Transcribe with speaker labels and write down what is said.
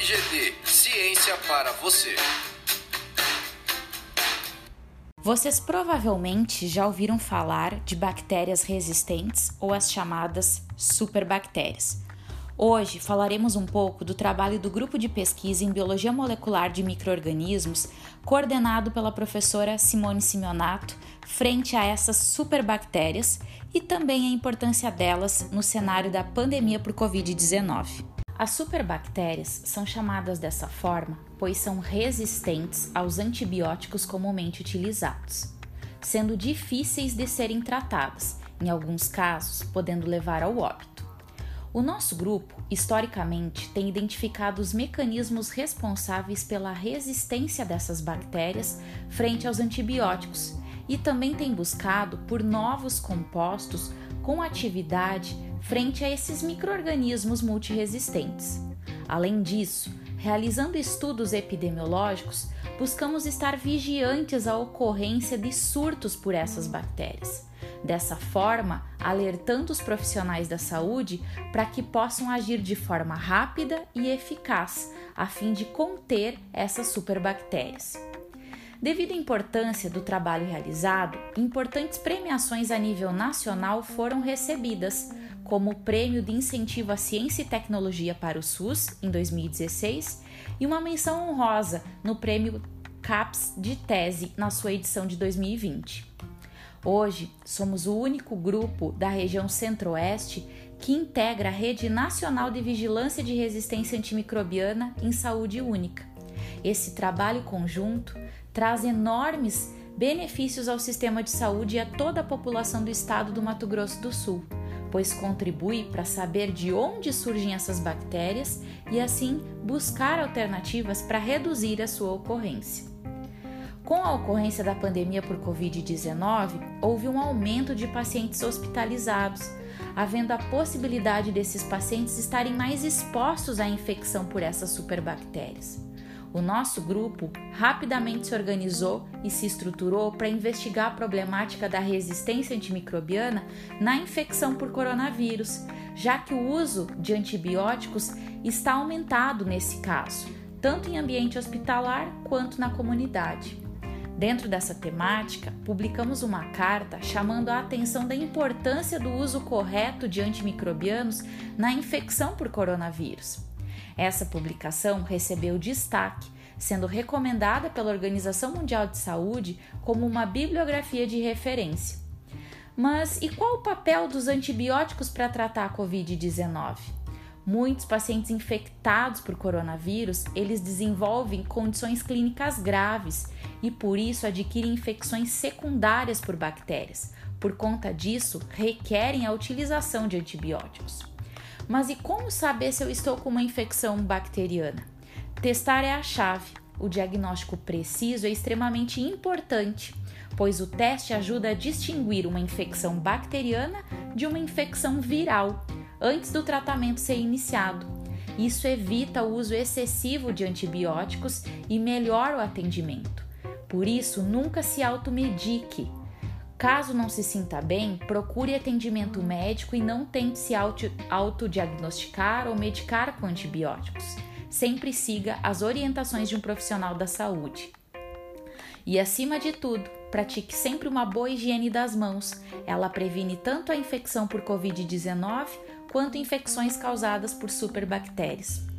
Speaker 1: FGD Ciência para você.
Speaker 2: Vocês provavelmente já ouviram falar de bactérias resistentes ou as chamadas superbactérias. Hoje falaremos um pouco do trabalho do grupo de pesquisa em biologia molecular de microorganismos, coordenado pela professora Simone Simeonato, frente a essas superbactérias e também a importância delas no cenário da pandemia por Covid-19. As superbactérias são chamadas dessa forma pois são resistentes aos antibióticos comumente utilizados, sendo difíceis de serem tratadas, em alguns casos podendo levar ao óbito. O nosso grupo, historicamente, tem identificado os mecanismos responsáveis pela resistência dessas bactérias frente aos antibióticos e também tem buscado por novos compostos com atividade frente a esses microorganismos multiresistentes. Além disso, realizando estudos epidemiológicos, buscamos estar vigiantes à ocorrência de surtos por essas bactérias. Dessa forma, alertando os profissionais da saúde para que possam agir de forma rápida e eficaz, a fim de conter essas superbactérias. Devido à importância do trabalho realizado, importantes premiações a nível nacional foram recebidas, como o Prêmio de Incentivo à Ciência e Tecnologia para o SUS, em 2016, e uma menção honrosa no Prêmio CAPS de Tese, na sua edição de 2020. Hoje, somos o único grupo da região Centro-Oeste que integra a Rede Nacional de Vigilância de Resistência Antimicrobiana em Saúde Única. Esse trabalho conjunto traz enormes benefícios ao sistema de saúde e a toda a população do estado do Mato Grosso do Sul, pois contribui para saber de onde surgem essas bactérias e assim buscar alternativas para reduzir a sua ocorrência. Com a ocorrência da pandemia por Covid-19, houve um aumento de pacientes hospitalizados, havendo a possibilidade desses pacientes estarem mais expostos à infecção por essas superbactérias. O nosso grupo rapidamente se organizou e se estruturou para investigar a problemática da resistência antimicrobiana na infecção por coronavírus, já que o uso de antibióticos está aumentado nesse caso, tanto em ambiente hospitalar quanto na comunidade. Dentro dessa temática, publicamos uma carta chamando a atenção da importância do uso correto de antimicrobianos na infecção por coronavírus. Essa publicação recebeu destaque, sendo recomendada pela Organização Mundial de Saúde como uma bibliografia de referência. Mas e qual o papel dos antibióticos para tratar a COVID-19? Muitos pacientes infectados por coronavírus, eles desenvolvem condições clínicas graves e por isso adquirem infecções secundárias por bactérias. Por conta disso, requerem a utilização de antibióticos. Mas e como saber se eu estou com uma infecção bacteriana? Testar é a chave. O diagnóstico preciso é extremamente importante, pois o teste ajuda a distinguir uma infecção bacteriana de uma infecção viral antes do tratamento ser iniciado. Isso evita o uso excessivo de antibióticos e melhora o atendimento. Por isso, nunca se automedique. Caso não se sinta bem, procure atendimento médico e não tente se autodiagnosticar ou medicar com antibióticos. Sempre siga as orientações de um profissional da saúde. E acima de tudo, pratique sempre uma boa higiene das mãos. Ela previne tanto a infecção por Covid-19 quanto infecções causadas por superbactérias.